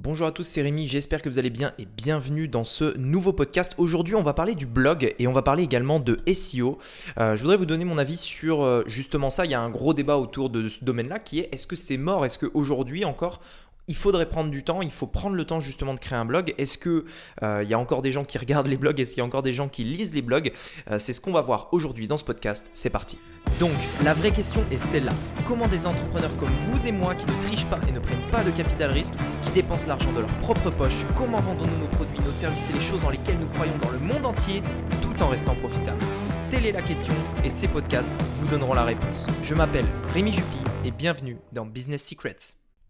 Bonjour à tous, c'est Rémi, j'espère que vous allez bien et bienvenue dans ce nouveau podcast. Aujourd'hui, on va parler du blog et on va parler également de SEO. Euh, je voudrais vous donner mon avis sur euh, justement ça. Il y a un gros débat autour de ce domaine-là qui est est-ce que c'est mort? Est-ce qu'aujourd'hui encore il faudrait prendre du temps, il faut prendre le temps justement de créer un blog. Est-ce que euh, il y a encore des gens qui regardent les blogs? Est-ce qu'il y a encore des gens qui lisent les blogs? Euh, C'est ce qu'on va voir aujourd'hui dans ce podcast. C'est parti. Donc, la vraie question est celle-là. Comment des entrepreneurs comme vous et moi qui ne trichent pas et ne prennent pas de capital risque, qui dépensent l'argent de leur propre poche, comment vendons-nous nos produits, nos services et les choses dans lesquelles nous croyons dans le monde entier tout en restant profitables? Telle est la question et ces podcasts vous donneront la réponse. Je m'appelle Rémi Jupy et bienvenue dans Business Secrets.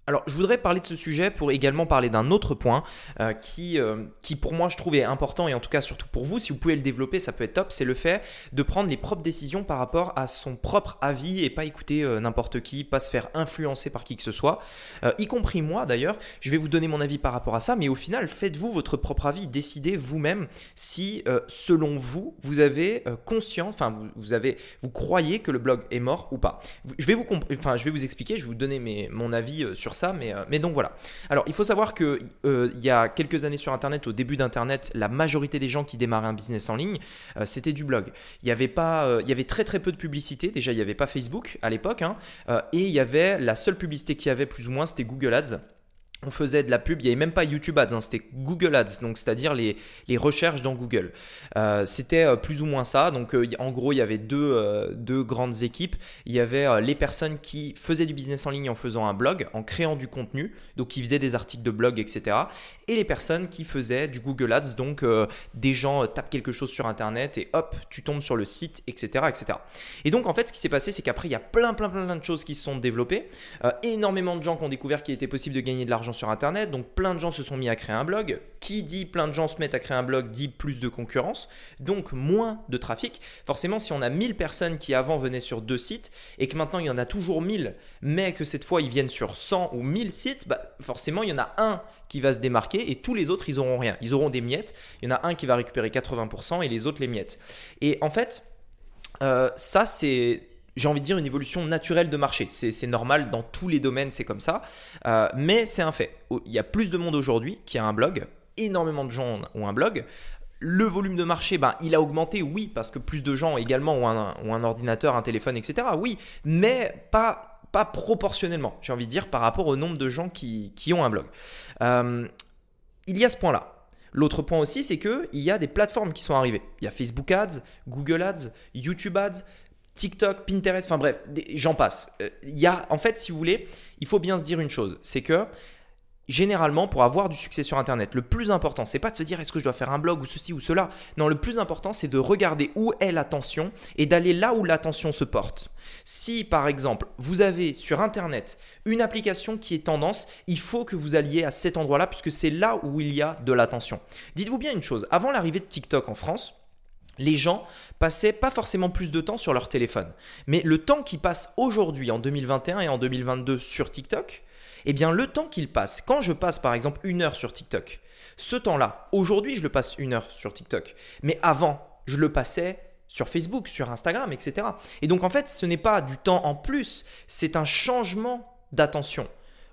Alors, je voudrais parler de ce sujet pour également parler d'un autre point euh, qui, euh, qui, pour moi, je trouve est important et en tout cas, surtout pour vous, si vous pouvez le développer, ça peut être top. C'est le fait de prendre les propres décisions par rapport à son propre avis et pas écouter euh, n'importe qui, pas se faire influencer par qui que ce soit, y compris moi d'ailleurs. Je vais vous donner mon avis par rapport à ça, mais au final, faites-vous votre propre avis, décidez vous-même si, selon vous, vous avez conscience, enfin, vous, vous, avez, vous croyez que le blog est mort ou pas. Je vais vous, je vais vous expliquer, je vais vous donner mon avis sur euh, mais donc voilà. Alors, il faut savoir qu'il euh, il y a quelques années sur Internet, au début d'Internet, la majorité des gens qui démarraient un business en ligne, euh, c'était du blog. Il y avait pas, il y avait très très peu de publicité. Déjà, il n'y avait pas Facebook à l'époque, hein, et il y avait la seule publicité qu'il y avait plus ou moins, c'était Google Ads on faisait de la pub, il n'y avait même pas YouTube Ads, hein, c'était Google Ads, donc c'est-à-dire les, recherches dans Google. Euh, c'était euh, plus ou moins ça, donc euh, en gros il y avait deux, grandes équipes. Il y avait les personnes qui faisaient du business en ligne en faisant un blog, en créant du contenu, donc qui faisaient des articles de blog, etc. Et les personnes qui faisaient du Google Ads, donc des gens tapent quelque chose sur Internet et hop, tu tombes sur le site, etc. etc. Et donc en fait ce qui s'est passé c'est qu'après il y a plein plein plein de choses qui se sont développées, énormément de gens qui ont découvert qu'il était possible de gagner de l'argent sur Internet, donc plein de gens se sont mis à créer un blog. Qui dit plein de gens se mettent à créer un blog dit plus de concurrence, donc moins de trafic. Forcément, si on a 1000 personnes qui avant venaient sur deux sites et que maintenant il y en a toujours 1000, mais que cette fois ils viennent sur 100 ou 1000 sites, bah forcément il y en a un qui va se démarquer et tous les autres ils auront rien. Ils auront des miettes. Il y en a un qui va récupérer 80% et les autres les miettes. Et en fait, euh, ça c'est j'ai envie de dire, une évolution naturelle de marché. C'est normal, dans tous les domaines, c'est comme ça. Euh, mais c'est un fait. Il y a plus de monde aujourd'hui qui a un blog. Énormément de gens ont un blog. Le volume de marché, ben, il a augmenté, oui, parce que plus de gens également ont un, ordinateur, un téléphone, etc. Oui, mais pas, proportionnellement, j'ai envie de dire, par rapport au nombre de gens qui, ont un blog. Euh, il y a ce point-là. L'autre point aussi, c'est qu'il y a des plateformes qui sont arrivées. Il y a Facebook Ads, Google Ads, YouTube Ads, TikTok, Pinterest, enfin bref, j'en passe. Euh, il y a, en fait, si vous voulez, il faut bien se dire une chose, c'est que généralement, pour avoir du succès sur Internet, le plus important, c'est pas de se dire est-ce que je dois faire un blog ou ceci ou cela. Non, le plus important, c'est de regarder où est l'attention et d'aller là où l'attention se porte. Si, par exemple, vous avez sur Internet une application qui est tendance, il faut que vous alliez à cet endroit-là puisque c'est là où il y a de l'attention. Dites-vous bien une chose, avant l'arrivée de TikTok en France, les gens passaient pas forcément plus de temps sur leur téléphone. Mais le temps qu'ils passent aujourd'hui, en 2021 et en 2022 sur TikTok, eh bien le temps qu'ils passent, quand je passe par exemple une heure sur TikTok, ce temps-là, aujourd'hui je le passe une heure sur TikTok, mais avant, je le passais sur Facebook, sur Instagram, etc. Et donc en fait, ce n'est pas du temps en plus, c'est un changement d'attention.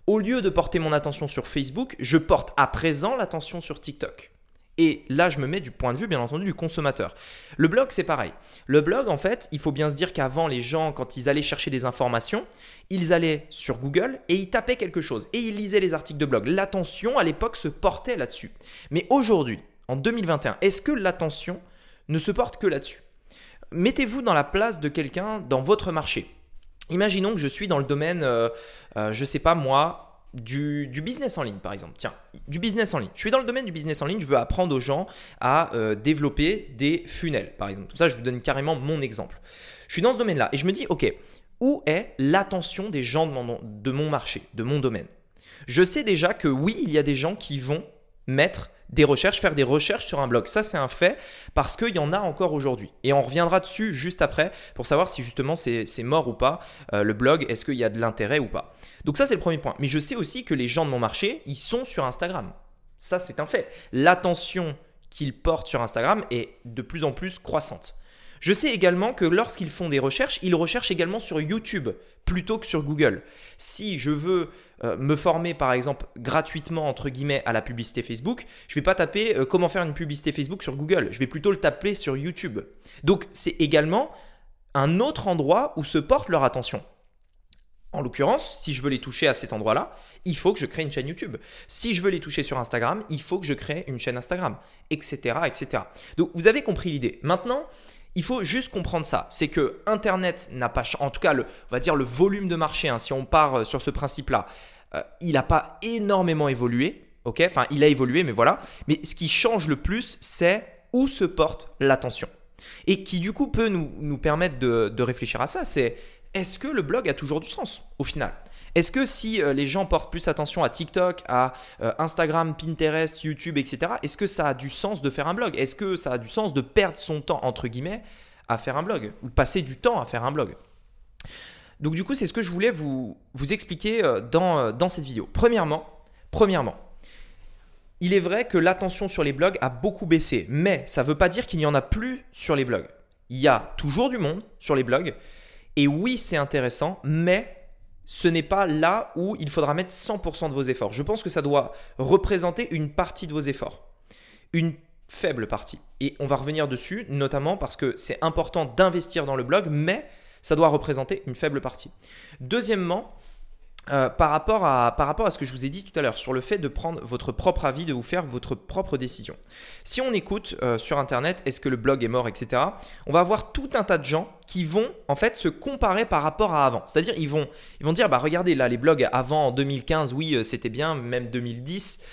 Au lieu de porter mon attention sur Facebook, je porte à présent l'attention sur TikTok. Et là, je me mets du point de vue, bien entendu, du consommateur. Le blog, c'est pareil. Le blog, en fait, il faut bien se dire qu'avant, les gens, quand ils allaient chercher des informations, ils allaient sur Google et ils tapaient quelque chose. Et ils lisaient les articles de blog. L'attention, à l'époque, se portait là-dessus. Mais aujourd'hui, en 2021, est-ce que l'attention ne se porte que là-dessus? Mettez-vous dans la place de quelqu'un dans votre marché. Imaginons que je suis dans le domaine, euh, euh, je ne sais pas moi, du, business en ligne, par exemple. Tiens, du business en ligne. Je suis dans le domaine du business en ligne, je veux apprendre aux gens à euh, développer des funnels, par exemple. Tout ça, je vous donne carrément mon exemple. Je suis dans ce domaine-là et je me dis, OK, où est l'attention des gens de mon marché, de mon domaine? Je sais déjà que oui, il y a des gens qui vont mettre des recherches, faire des recherches sur un blog. Ça, c'est un fait parce qu'il y en a encore aujourd'hui. Et on reviendra dessus juste après pour savoir si justement c'est mort ou pas euh, le blog, est-ce qu'il y a de l'intérêt ou pas? Donc ça, c'est le premier point. Mais je sais aussi que les gens de mon marché, ils sont sur Instagram. Ça, c'est un fait. L'attention qu'ils portent sur Instagram est de plus en plus croissante. Je sais également que lorsqu'ils font des recherches, ils recherchent également sur YouTube plutôt que sur Google. Si je veux euh, me former par exemple gratuitement entre guillemets à la publicité Facebook, je vais pas taper euh, comment faire une publicité Facebook sur Google, je vais plutôt le taper sur YouTube. Donc c'est également un autre endroit où se porte leur attention. En l'occurrence, si je veux les toucher à cet endroit-là, il faut que je crée une chaîne YouTube. Si je veux les toucher sur Instagram, il faut que je crée une chaîne Instagram, etc., etc. Donc vous avez compris l'idée. Maintenant, il faut juste comprendre ça. C'est que Internet n'a pas, en tout cas, le, on va dire le volume de marché. Hein, si on part euh, sur ce principe-là, euh, il n'a pas énormément évolué. Ok, enfin, il a évolué, mais voilà. Mais ce qui change le plus, c'est où se porte l'attention. Et qui du coup peut nous, nous permettre de, de réfléchir à ça. C'est est-ce que le blog a toujours du sens au final? Est-ce que si euh, les gens portent plus attention à TikTok, à euh, Instagram, Pinterest, YouTube, etc., est-ce que ça a du sens de faire un blog? Est-ce que ça a du sens de perdre son temps, entre guillemets, à faire un blog? Ou passer du temps à faire un blog? Donc du coup, c'est ce que je voulais vous, expliquer euh, dans, dans cette vidéo. Premièrement, premièrement, il est vrai que l'attention sur les blogs a beaucoup baissé, mais ça ne veut pas dire qu'il n'y en a plus sur les blogs. Il y a toujours du monde sur les blogs, et oui, c'est intéressant, mais ce n'est pas là où il faudra mettre 100% de vos efforts. Je pense que ça doit représenter une partie de vos efforts. Une faible partie. Et on va revenir dessus, notamment parce que c'est important d'investir dans le blog, mais ça doit représenter une faible partie. Deuxièmement, euh, par, rapport à, par rapport à ce que je vous ai dit tout à l'heure sur le fait de prendre votre propre avis, de vous faire votre propre décision. Si on écoute euh, sur Internet, est-ce que le blog est mort, etc., on va avoir tout un tas de gens qui vont en fait se comparer par rapport à avant. C'est-à-dire ils vont, ils vont dire, bah regardez là, les blogs avant en 2015, oui, euh, c'était bien, même 2010,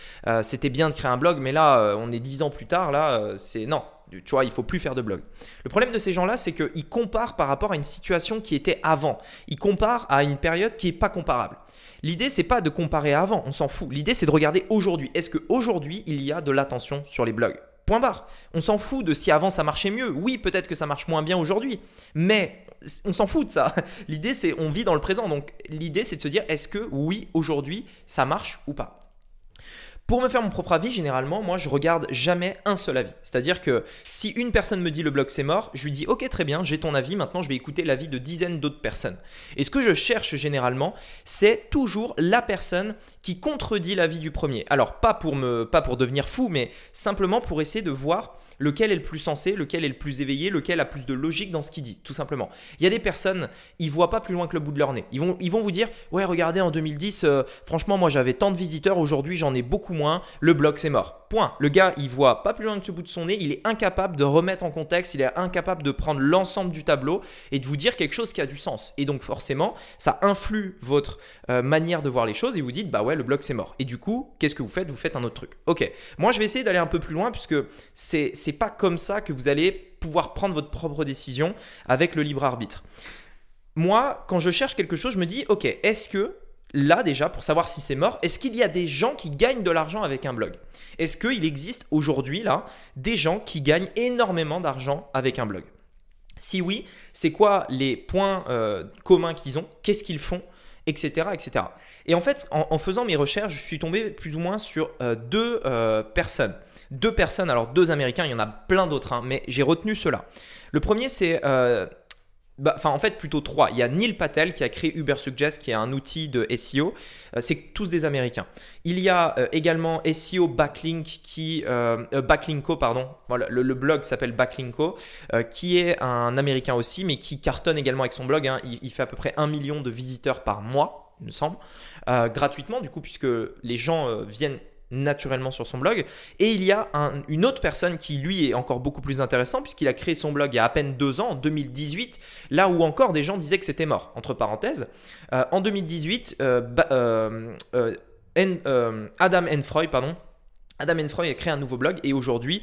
c'était bien de créer un blog, mais là, on est 10 ans plus tard, là, c'est non, tu vois, il faut plus faire de blog. Le problème de ces gens-là, c'est qu'ils comparent par rapport à une situation qui était avant. Ils comparent à une période qui n'est pas comparable. L'idée, c'est pas de comparer avant, on s'en fout. L'idée, c'est de regarder aujourd'hui. Est-ce qu'aujourd'hui, il y a de l'attention sur les blogs? Point barre. On s'en fout de si avant ça marchait mieux. Oui, peut-être que ça marche moins bien aujourd'hui. Mais on s'en fout de ça. L'idée, c'est on vit dans le présent. Donc, l'idée, c'est de se dire est-ce que oui, aujourd'hui, ça marche ou pas? Pour me faire mon propre avis, généralement, moi, je regarde jamais un seul avis. C'est-à-dire que si une personne me dit le blog c'est mort, je lui dis ok très bien, j'ai ton avis, maintenant je vais écouter l'avis de dizaines d'autres personnes. Et ce que je cherche généralement, c'est toujours la personne qui contredit l'avis du premier. Alors pas pour me, pas pour devenir fou, mais simplement pour essayer de voir lequel est le plus sensé, lequel est le plus éveillé, lequel a plus de logique dans ce qu'il dit, tout simplement. Il y a des personnes, ils voient pas plus loin que le bout de leur nez. Ils vont, vous dire, ouais, regardez, en 2010, euh, franchement, moi j'avais tant de visiteurs, aujourd'hui j'en ai beaucoup moins, le blog c'est mort. Point. Le gars, il voit pas plus loin que le bout de son nez, il est incapable de remettre en contexte, il est incapable de prendre l'ensemble du tableau et de vous dire quelque chose qui a du sens. Et donc forcément, ça influe votre euh, manière de voir les choses et vous dites, bah ouais, le blog c'est mort. Et du coup, qu'est-ce que vous faites? Vous faites un autre truc. Ok. Moi, je vais essayer d'aller un peu plus loin puisque c'est c'est pas comme ça que vous allez pouvoir prendre votre propre décision avec le libre arbitre. Moi, quand je cherche quelque chose, je me dis, ok, est-ce que là déjà, pour savoir si c'est mort, est-ce qu'il y a des gens qui gagnent de l'argent avec un blog? Est-ce qu'il existe aujourd'hui là des gens qui gagnent énormément d'argent avec un blog? Si oui, c'est quoi les points euh, communs qu'ils ont? Qu'est-ce qu'ils font? Etc. etc. Et en fait, en, faisant mes recherches, je suis tombé plus ou moins sur euh, deux euh, personnes deux personnes, alors deux américains, il y en a plein d'autres, hein, mais j'ai retenu cela. Le premier, c'est. Euh, bah, enfin, en fait, plutôt trois. Il y a Neil Patel qui a créé Uber Suggest, qui est un outil de SEO. Euh, c'est tous des Américains. Il y a euh, également SEO Backlink qui, Backlinko, pardon. Voilà, le, blog s'appelle Backlinko, qui est un Américain aussi, mais qui cartonne également avec son blog. Hein. Il, il, fait à peu près un million de visiteurs par mois, il me semble, gratuitement du coup, puisque les gens viennent naturellement sur son blog. Et il y a une autre personne qui, lui, est encore beaucoup plus intéressant, puisqu'il a créé son blog il y a à peine deux ans, en 2018, là où encore des gens disaient que c'était mort, entre parenthèses. Euh, en 2018, euh, euh, Adam Enfroy, pardon, Adam Enfroy a créé un nouveau blog et aujourd'hui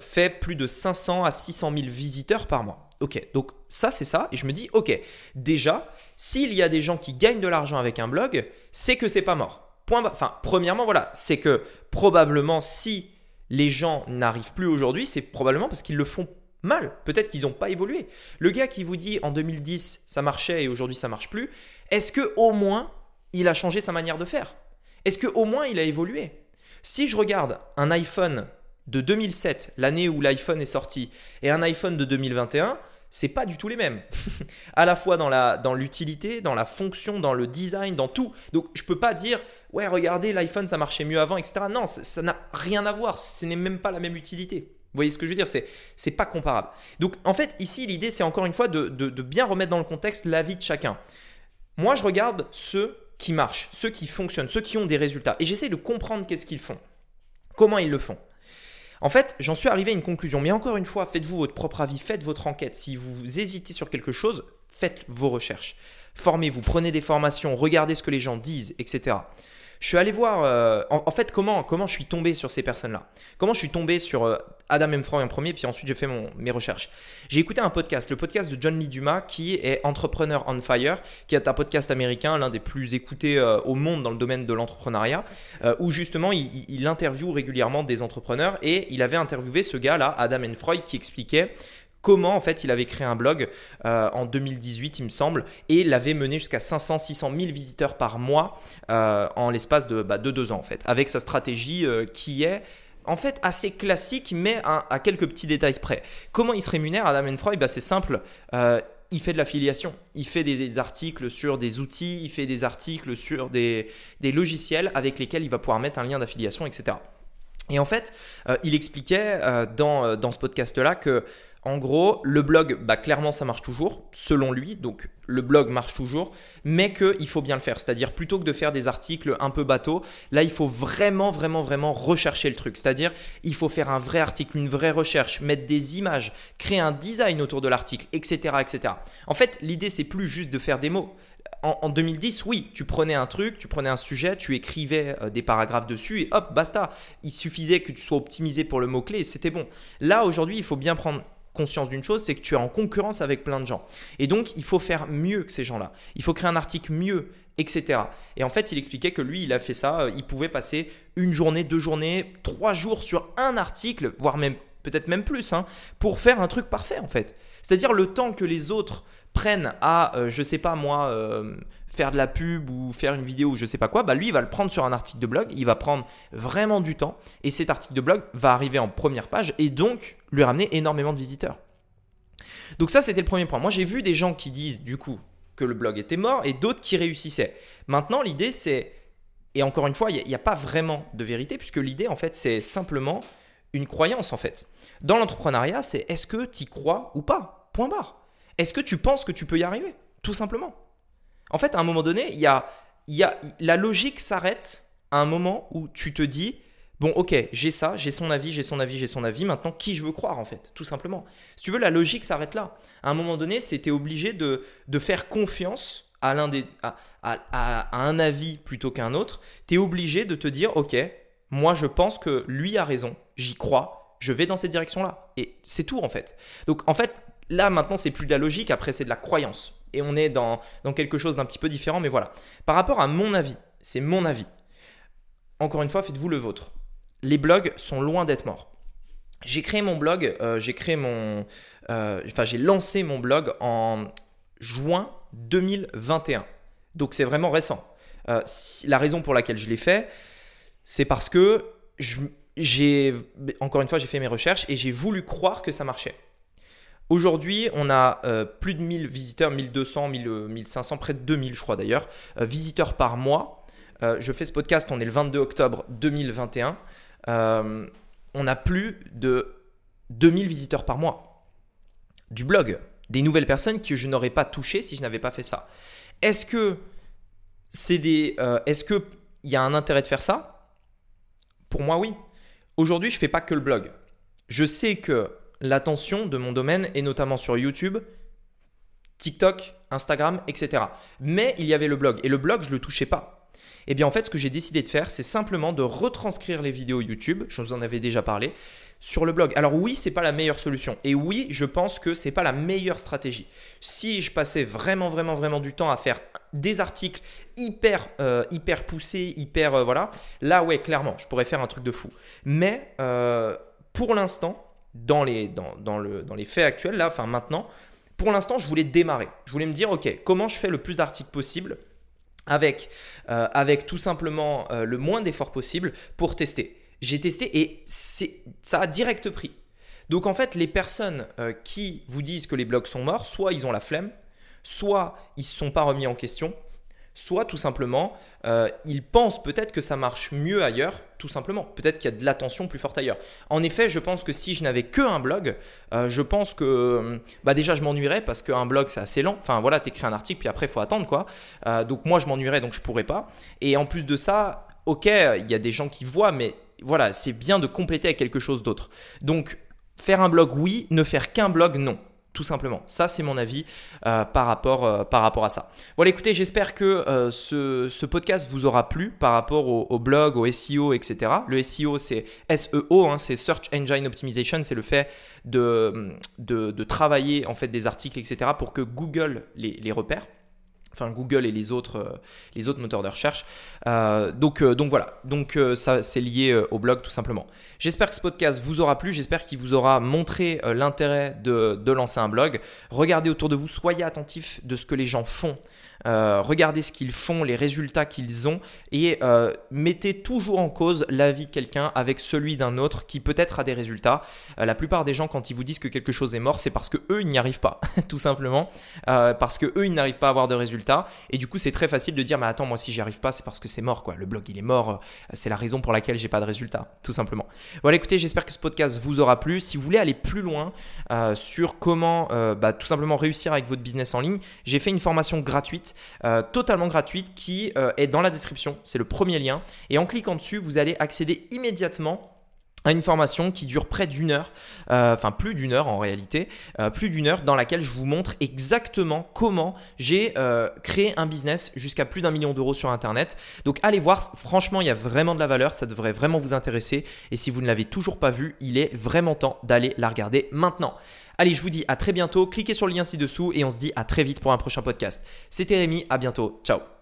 fait plus de 500 à 600 000 visiteurs par mois. Ok, donc ça c'est ça, et je me dis, ok, déjà, s'il y a des gens qui gagnent de l'argent avec un blog, c'est que c'est pas mort. Enfin, premièrement, voilà, c'est que probablement si les gens n'arrivent plus aujourd'hui, c'est probablement parce qu'ils le font mal. Peut-être qu'ils n'ont pas évolué. Le gars qui vous dit en 2010 ça marchait et aujourd'hui ça marche plus, est-ce que au moins il a changé sa manière de faire? Est-ce que au moins il a évolué? Si je regarde un iPhone de 2007, l'année où l'iPhone est sorti, et un iPhone de 2021, c'est pas du tout les mêmes. à la fois dans la dans l'utilité, dans la fonction, dans le design, dans tout. Donc je peux pas dire ouais regardez l'iPhone ça marchait mieux avant, etc. Non, ça n'a rien à voir. Ce n'est même pas la même utilité. Vous voyez ce que je veux dire? C'est c'est pas comparable. Donc en fait ici l'idée c'est encore une fois de, de bien remettre dans le contexte la vie de chacun. Moi je regarde ceux qui marchent, ceux qui fonctionnent, ceux qui ont des résultats et j'essaie de comprendre qu'est-ce qu'ils font, comment ils le font. En fait, j'en suis arrivé à une conclusion. Mais encore une fois, faites-vous votre propre avis, faites votre enquête. Si vous hésitez sur quelque chose, faites vos recherches. Formez-vous, prenez des formations, regardez ce que les gens disent, etc. Je suis allé voir, euh, en, fait, comment, comment je suis tombé sur ces personnes-là. Comment je suis tombé sur euh, Adam Emfroy en premier, puis ensuite j'ai fait mes recherches. J'ai écouté un podcast, le podcast de John Lee Dumas, qui est Entrepreneur on Fire, qui est un podcast américain, l'un des plus écoutés euh, au monde dans le domaine de l'entrepreneuriat, où justement il, il, interviewe régulièrement des entrepreneurs et il avait interviewé ce gars-là, Adam Enfroy, qui expliquait comment en fait il avait créé un blog euh, en 2018 il me semble et l'avait mené jusqu'à 500 600 000 visiteurs par mois euh, en l'espace de, bah, de, deux ans en fait avec sa stratégie euh, qui est en fait assez classique mais à, quelques petits détails près. Comment il se rémunère Adam Enfroy? Bah, C'est simple, il fait de l'affiliation. Il fait des, articles sur des outils, il fait des articles sur des, des logiciels avec lesquels il va pouvoir mettre un lien d'affiliation, etc. Et en fait, il expliquait dans, dans ce podcast-là que en gros, le blog, bah, clairement, ça marche toujours, selon lui. Donc, le blog marche toujours, mais qu'il faut bien le faire. C'est-à-dire, plutôt que de faire des articles un peu bateau, là, il faut vraiment, vraiment, vraiment rechercher le truc. C'est-à-dire, il faut faire un vrai article, une vraie recherche, mettre des images, créer un design autour de l'article, etc., etc. En fait, l'idée, c'est plus juste de faire des mots. En, 2010, oui, tu prenais un truc, tu prenais un sujet, tu écrivais euh, des paragraphes dessus et hop, basta. Il suffisait que tu sois optimisé pour le mot-clé c'était bon. Là, aujourd'hui, il faut bien prendre conscience d'une chose, c'est que tu es en concurrence avec plein de gens. Et donc, il faut faire mieux que ces gens-là. Il faut créer un article mieux, etc. Et en fait, il expliquait que lui, il a fait ça. Euh, il pouvait passer une journée, deux journées, trois jours sur un article, voire même peut-être même plus, hein, pour faire un truc parfait, en fait. C'est-à-dire le temps que les autres prennent à, euh, je sais pas moi, euh, faire de la pub ou faire une vidéo ou je sais pas quoi, bah lui il va le prendre sur un article de blog, il va prendre vraiment du temps et cet article de blog va arriver en première page et donc lui ramener énormément de visiteurs. Donc ça c'était le premier point. Moi j'ai vu des gens qui disent du coup que le blog était mort et d'autres qui réussissaient. Maintenant l'idée c'est, et encore une fois il n'y a, a, pas vraiment de vérité puisque l'idée en fait c'est simplement une croyance en fait. Dans l'entrepreneuriat c'est est-ce que tu crois ou pas? Point barre. Est-ce que tu penses que tu peux y arriver? Tout simplement. En fait, à un moment donné, y a, y la logique s'arrête à un moment où tu te dis Bon, ok, j'ai ça, j'ai son avis, j'ai son avis, j'ai son avis. Maintenant, qui je veux croire, en fait, tout simplement. Si tu veux, la logique s'arrête là. À un moment donné, c'était obligé de, de, faire confiance à, l'un des, à, à, un avis plutôt qu'un autre. Tu es obligé de te dire, ok, moi, je pense que lui a raison, j'y crois, je vais dans cette direction-là. Et c'est tout, en fait. Donc, en fait, là, maintenant, c'est plus de la logique, après, c'est de la croyance et on est dans, quelque chose d'un petit peu différent, mais voilà. Par rapport à mon avis, c'est mon avis. Encore une fois, faites-vous le vôtre. Les blogs sont loin d'être morts. J'ai créé mon blog, euh, j'ai créé mon, euh, enfin j'ai lancé mon blog en juin 2021. Donc c'est vraiment récent. Euh, la raison pour laquelle je l'ai fait, c'est parce que j'ai, encore une fois, j'ai fait mes recherches et j'ai voulu croire que ça marchait. Aujourd'hui, on a euh, plus de 1000 visiteurs, 1200, 1500, près de 2000 je crois d'ailleurs, euh, visiteurs par mois. Euh, je fais ce podcast, on est le 22 octobre 2021. on a plus de 2000 visiteurs par mois. Du blog, des nouvelles personnes que je n'aurais pas touchées si je n'avais pas fait ça. Est-ce que c'est des, est-ce que il y a un intérêt de faire ça? Pour moi, oui. Aujourd'hui, je fais pas que le blog. Je sais que l'attention de mon domaine et notamment sur YouTube, TikTok, Instagram, etc. Mais il y avait le blog et le blog, je ne le touchais pas. Eh bien en fait, ce que j'ai décidé de faire, c'est simplement de retranscrire les vidéos YouTube, je vous en avais déjà parlé, sur le blog. Alors oui, c'est pas la meilleure solution et oui, je pense que c'est pas la meilleure stratégie. Si je passais vraiment vraiment vraiment du temps à faire des articles hyper euh, hyper poussés, hyper euh, voilà, là ouais, clairement, je pourrais faire un truc de fou. Mais euh, pour l'instant, dans les, dans, le, dans les faits actuels, là, enfin maintenant, pour l'instant, je voulais démarrer. Je voulais me dire, OK, comment je fais le plus d'articles possible avec, euh, avec tout simplement euh, le moins d'efforts possible pour tester. J'ai testé et ça a direct pris. Donc en fait, les personnes qui vous disent que les blogs sont morts, soit ils ont la flemme, soit ils ne se sont pas remis en question, soit tout simplement, euh, ils pensent peut-être que ça marche mieux ailleurs, tout simplement. Peut-être qu'il y a de l'attention plus forte ailleurs. En effet, je pense que si je n'avais que un blog, euh, je pense que euh, bah déjà je m'ennuierais parce qu'un blog c'est assez lent. Enfin voilà, tu écris un article puis après faut attendre quoi. donc moi je m'ennuierais donc je pourrais pas. Et en plus de ça, ok, il y a des gens qui voient, mais voilà, c'est bien de compléter avec quelque chose d'autre. Donc faire un blog oui, ne faire qu'un blog non tout simplement. Ça, c'est mon avis euh, par, rapport, euh, par rapport à ça. Voilà, écoutez, j'espère que euh, ce, podcast vous aura plu par rapport au, blog, au SEO, etc. Le SEO, c'est SEO, hein, c'est Search Engine Optimization, c'est le fait de, travailler en fait des articles, etc. pour que Google les, repère enfin Google et les autres moteurs de recherche. Euh, donc, euh, donc voilà, donc ça c'est lié au blog tout simplement. J'espère que ce podcast vous aura plu, j'espère qu'il vous aura montré l'intérêt de, lancer un blog. Regardez autour de vous, soyez attentifs de ce que les gens font. Euh, regardez ce qu'ils font, les résultats qu'ils ont et euh, mettez toujours en cause l'avis de quelqu'un avec celui d'un autre qui peut-être a des résultats. Euh, la plupart des gens, quand ils vous disent que quelque chose est mort, c'est parce que eux ils n'y arrivent pas, tout simplement, parce que eux ils n'arrivent pas à avoir de résultats et du coup c'est très facile de dire mais attends moi si j'y arrive pas c'est parce que c'est mort quoi. Le blog il est mort, c'est la raison pour laquelle j'ai pas de résultats, tout simplement. Voilà, écoutez, j'espère que ce podcast vous aura plu. Si vous voulez aller plus loin sur comment bah, tout simplement réussir avec votre business en ligne, j'ai fait une formation gratuite euh, totalement gratuite qui euh, est dans la description. C'est le premier lien. Et en cliquant dessus, vous allez accéder immédiatement à une formation qui dure près d'une heure, euh, enfin plus d'une heure en réalité, plus d'une heure dans laquelle je vous montre exactement comment j'ai créé un business jusqu'à plus d'un million d'euros sur Internet. Donc allez voir, franchement il y a vraiment de la valeur, ça devrait vraiment vous intéresser. Et si vous ne l'avez toujours pas vu, il est vraiment temps d'aller la regarder maintenant. Allez, je vous dis à très bientôt. Cliquez sur le lien ci-dessous et on se dit à très vite pour un prochain podcast. C'était Rémi, à bientôt. Ciao